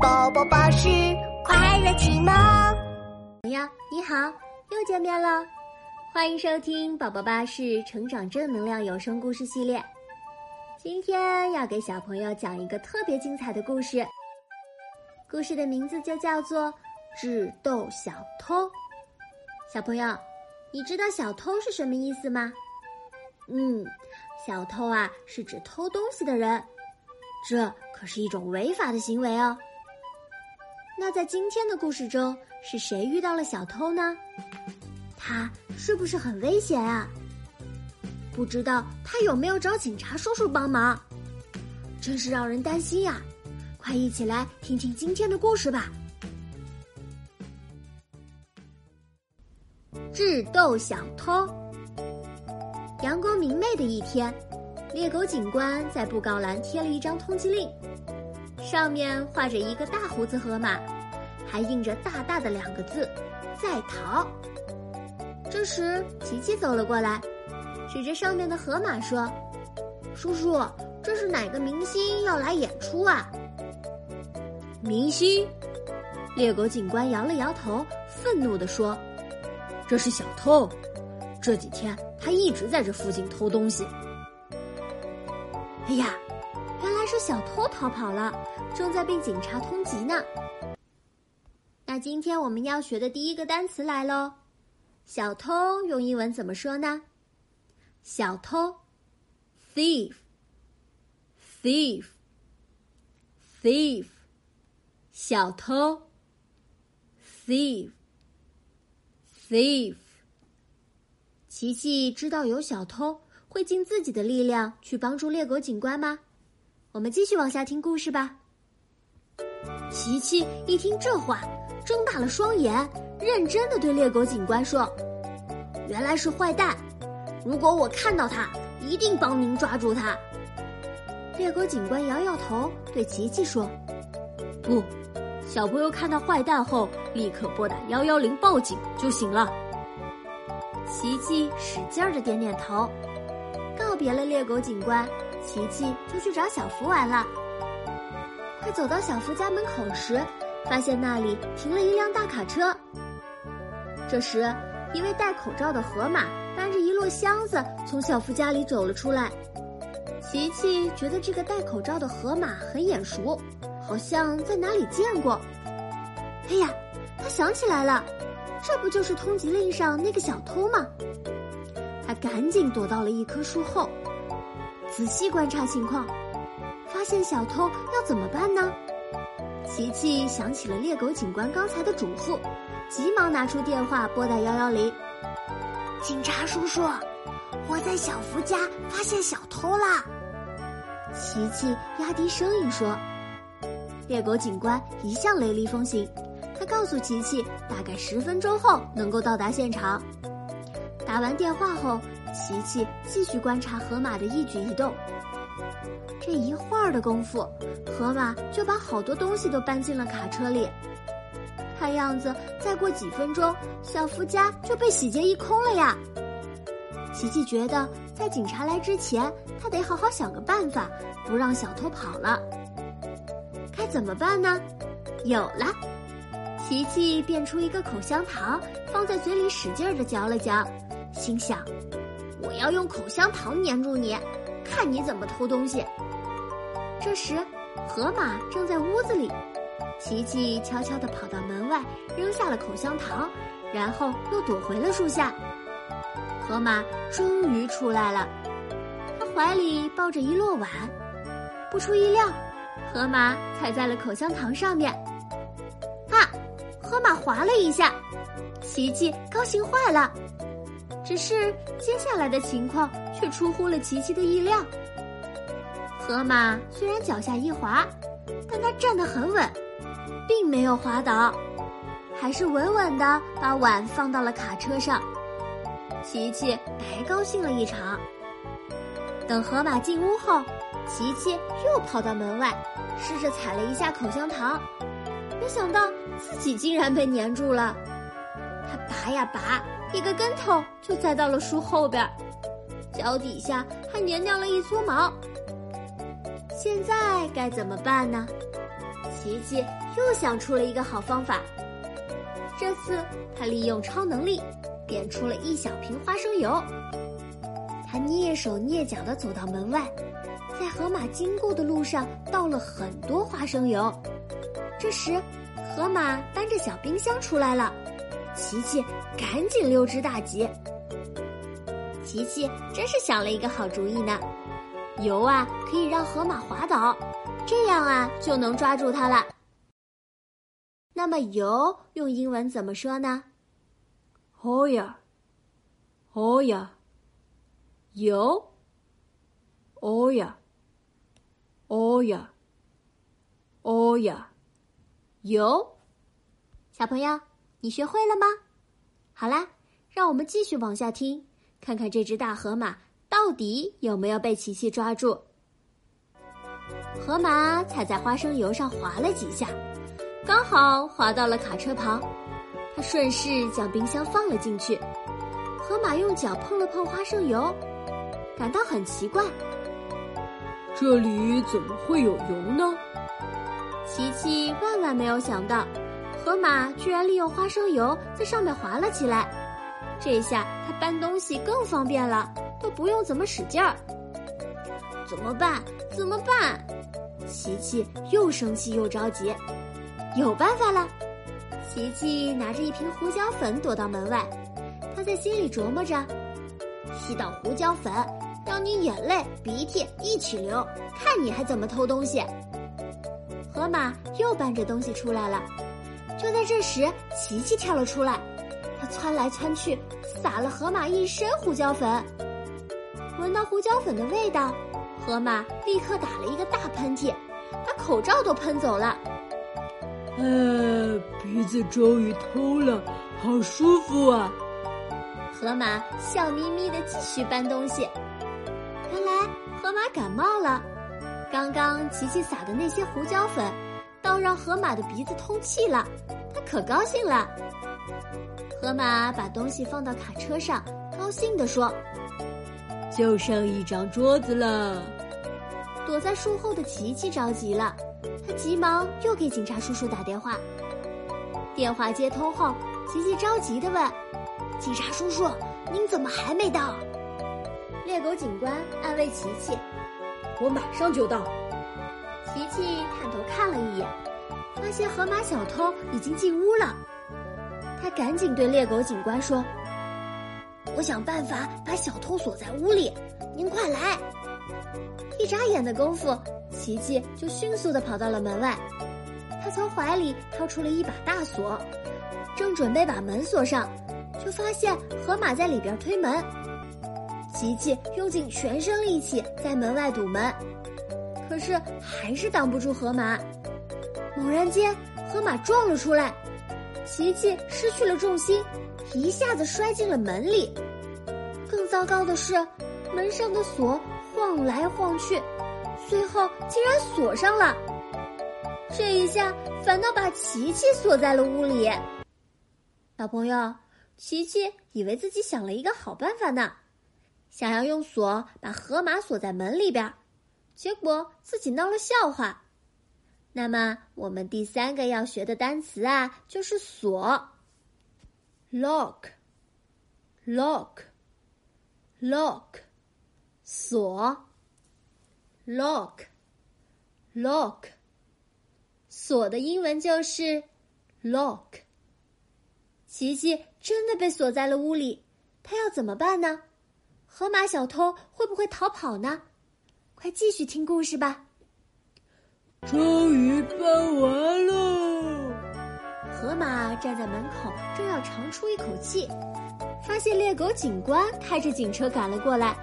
宝宝巴士快乐启蒙。朋友你好，又见面了，欢迎收听宝宝巴士成长正能量有声故事系列。今天要给小朋友讲一个特别精彩的故事，故事的名字就叫做《智斗小偷》。小朋友，你知道小偷是什么意思吗？嗯，小偷啊是指偷东西的人，这可是一种违法的行为哦。那在今天的故事中，是谁遇到了小偷呢？他是不是很危险啊？不知道他有没有找警察叔叔帮忙，真是让人担心呀！快一起来听听今天的故事吧。智斗小偷。阳光明媚的一天，猎狗警官在布告栏贴了一张通缉令，上面画着一个大胡子河马，还印着大大的两个字“在逃”。这时，琪琪走了过来，指着上面的河马说：“叔叔，这是哪个明星要来演出啊？”明星？猎狗警官摇了摇头，愤怒地说：“这是小偷。”这几天他一直在这附近偷东西。哎呀，偷逃跑了，正在被警察通缉呢。那今天我们要学的第一个单词来喽，小偷用英文怎么说呢？小偷，thief，thief，thief，小偷，thief，thief。琪琪知道有小偷，会尽自己的力量去帮助猎狗警官吗？我们继续往下听故事吧。琪琪一听这话，睁大了双眼，认真的对猎狗警官说：“原来是坏蛋！如果我看到他，一定帮您抓住他。”猎狗警官摇摇头，对琪琪说：“不，小朋友看到坏蛋后，立刻拨打幺幺零报警就行了。”琪琪使劲儿的点点头，告别了猎狗警官，琪琪就去找小福玩了。快走到小福家门口时，发现那里停了一辆大卡车。这时，一位戴口罩的河马搬着一摞箱子从小福家里走了出来。琪琪觉得这个戴口罩的河马很眼熟，好像在哪里见过。哎呀，他想起来了。这不就是通缉令上那个小偷吗？他赶紧躲到了一棵树后，仔细观察情况，发现小偷要怎么办呢？琪琪想起了猎狗警官刚才的嘱咐，急忙拿出电话拨打幺幺零。警察叔叔，我在小福家发现小偷啦！琪琪压低声音说。猎狗警官一向雷厉风行。他告诉琪琪，大概十分钟后能够到达现场。打完电话后，琪琪继续观察河马的一举一动。这一会儿的功夫，河马就把好多东西都搬进了卡车里。看样子，再过几分钟，小福家就被洗劫一空了呀！琪琪觉得，在警察来之前，他得好好想个办法，不让小偷跑了。该怎么办呢？有了！琪琪变出一个口香糖，放在嘴里使劲儿的嚼了嚼，心想：“我要用口香糖粘住你，看你怎么偷东西。”这时，河马正在屋子里，琪琪悄悄地跑到门外，扔下了口香糖，然后又躲回了树下。河马终于出来了，他怀里抱着一摞碗，不出意料，河马踩在了口香糖上面。啊河马滑了一下，琪琪高兴坏了。只是接下来的情况却出乎了琪琪的意料。河马虽然脚下一滑，但它站得很稳，并没有滑倒，还是稳稳的把碗放到了卡车上。琪琪白高兴了一场。等河马进屋后，琪琪又跑到门外，试着踩了一下口香糖。没想到自己竟然被粘住了，他拔呀拔，一个跟头就栽到了树后边，脚底下还粘掉了一撮毛。现在该怎么办呢？琪琪又想出了一个好方法。这次他利用超能力，变出了一小瓶花生油。他蹑手蹑脚地走到门外，在河马经过的路上倒了很多花生油。这时，河马搬着小冰箱出来了，琪琪赶紧溜之大吉。琪琪真是想了一个好主意呢，油啊可以让河马滑倒，这样啊就能抓住它了。那么油用英文怎么说呢？oil，oil，油，oil，oil，oil。油，小朋友，你学会了吗？好啦，让我们继续往下听，看看这只大河马到底有没有被琪琪抓住。河马踩在花生油上滑了几下，刚好滑到了卡车旁，它顺势将冰箱放了进去。河马用脚碰了碰花生油，感到很奇怪，这里怎么会有油呢？琪琪万万没有想到，河马居然利用花生油在上面滑了起来。这下他搬东西更方便了，都不用怎么使劲儿。怎么办？怎么办？琪琪又生气又着急。有办法了！琪琪拿着一瓶胡椒粉躲到门外，他在心里琢磨着：吸到胡椒粉，让你眼泪鼻涕一起流，看你还怎么偷东西！河马又搬着东西出来了，就在这时，琪琪跳了出来，他窜来窜去，撒了河马一身胡椒粉。闻到胡椒粉的味道，河马立刻打了一个大喷嚏，把口罩都喷走了。呃，鼻子终于通了，好舒服啊！河马笑眯眯的继续搬东西。原来河马感冒了。刚刚琪琪撒的那些胡椒粉，倒让河马的鼻子通气了，他可高兴了。河马把东西放到卡车上，高兴地说：“就剩一张桌子了。”躲在树后的琪琪着急了，他急忙又给警察叔叔打电话。电话接通后，琪琪着急地问：“警察叔叔，您怎么还没到？”猎狗警官安慰琪琪。我马上就到。琪琪探头看了一眼，发现河马小偷已经进屋了。他赶紧对猎狗警官说：“我想办法把小偷锁在屋里，您快来！”一眨眼的功夫，琪琪就迅速的跑到了门外。他从怀里掏出了一把大锁，正准备把门锁上，就发现河马在里边推门。琪琪用尽全身力气在门外堵门，可是还是挡不住河马。猛然间，河马撞了出来，琪琪失去了重心，一下子摔进了门里。更糟糕的是，门上的锁晃来晃去，最后竟然锁上了。这一下反倒把琪琪锁在了屋里。小朋友，琪琪以为自己想了一个好办法呢。想要用锁把河马锁在门里边，结果自己闹了笑话。那么，我们第三个要学的单词啊，就是锁。lock，lock，lock，锁。lock，lock，锁的英文就是 lock。琪琪真的被锁在了屋里，他要怎么办呢？河马小偷会不会逃跑呢？快继续听故事吧。终于搬完了。河马站在门口，正要长出一口气，发现猎狗警官开着警车赶了过来。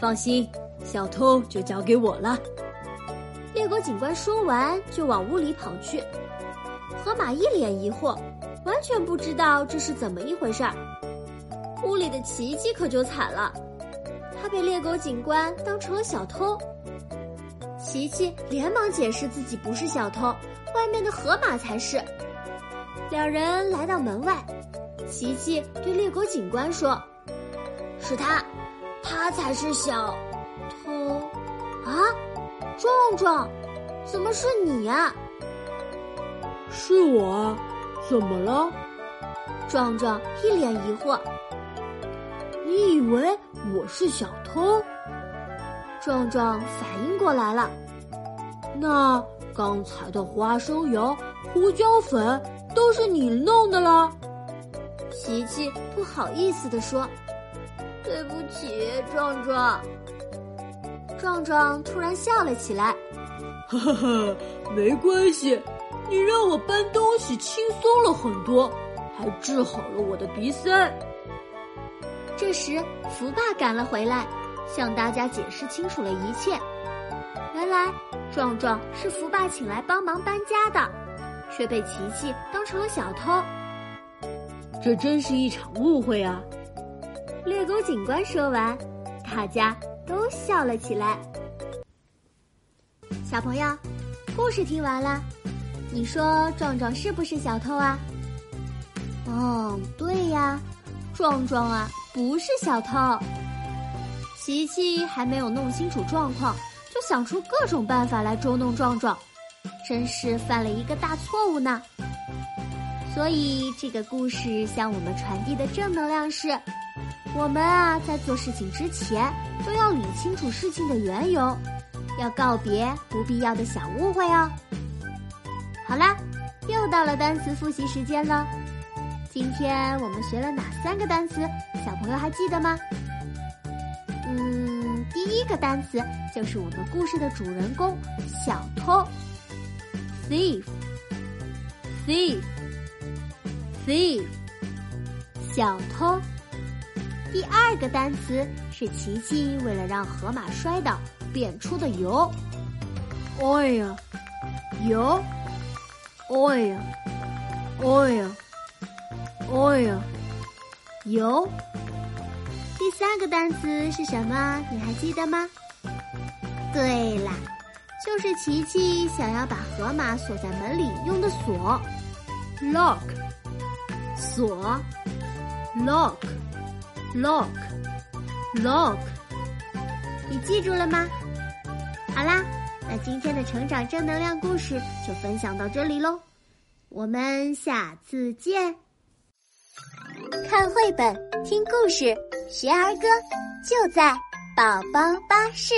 放心，小偷就交给我了。猎狗警官说完，就往屋里跑去。河马一脸疑惑，完全不知道这是怎么一回事儿。屋里的奇迹可就惨了，他被猎狗警官当成了小偷。琪琪连忙解释自己不是小偷，外面的河马才是。两人来到门外，琪琪对猎狗警官说：“是他，他才是小偷。”啊，壮壮，怎么是你呀？是我啊，怎么了？壮壮一脸疑惑。你以为我是小偷？壮壮反应过来了。那刚才的花生油、胡椒粉都是你弄的啦？琪琪不好意思地说：“对不起，壮壮。”壮壮突然笑了起来：“哈哈哈，没关系，你让我搬东西轻松了很多，还治好了我的鼻塞。”这时，福爸赶了回来，向大家解释清楚了一切。原来，壮壮是福爸请来帮忙搬家的，却被琪琪当成了小偷。这真是一场误会啊！猎狗警官说完，大家都笑了起来。小朋友，故事听完了，你说壮壮是不是小偷啊？哦，对呀，壮壮啊。不是小偷，琪琪还没有弄清楚状况，就想出各种办法来捉弄壮壮，真是犯了一个大错误呢。所以这个故事向我们传递的正能量是：我们啊，在做事情之前都要理清楚事情的缘由，要告别不必要的小误会哦。好啦，又到了单词复习时间了。今天我们学了哪三个单词？小朋友还记得吗？嗯，第一个单词就是我们故事的主人公小偷，thief，thief，thief，小偷。第二个单词是琪琪为了让河马摔倒变出的油，oil，油，oil，oil。油。第三个单词是什么？你还记得吗？对啦，就是琪琪想要把河马锁在门里用的锁，lock，锁，lock，lock，lock。你记住了吗？好啦，那今天的成长正能量故事就分享到这里喽，我们下次见。看绘本，听故事，学儿歌，就在宝宝巴士。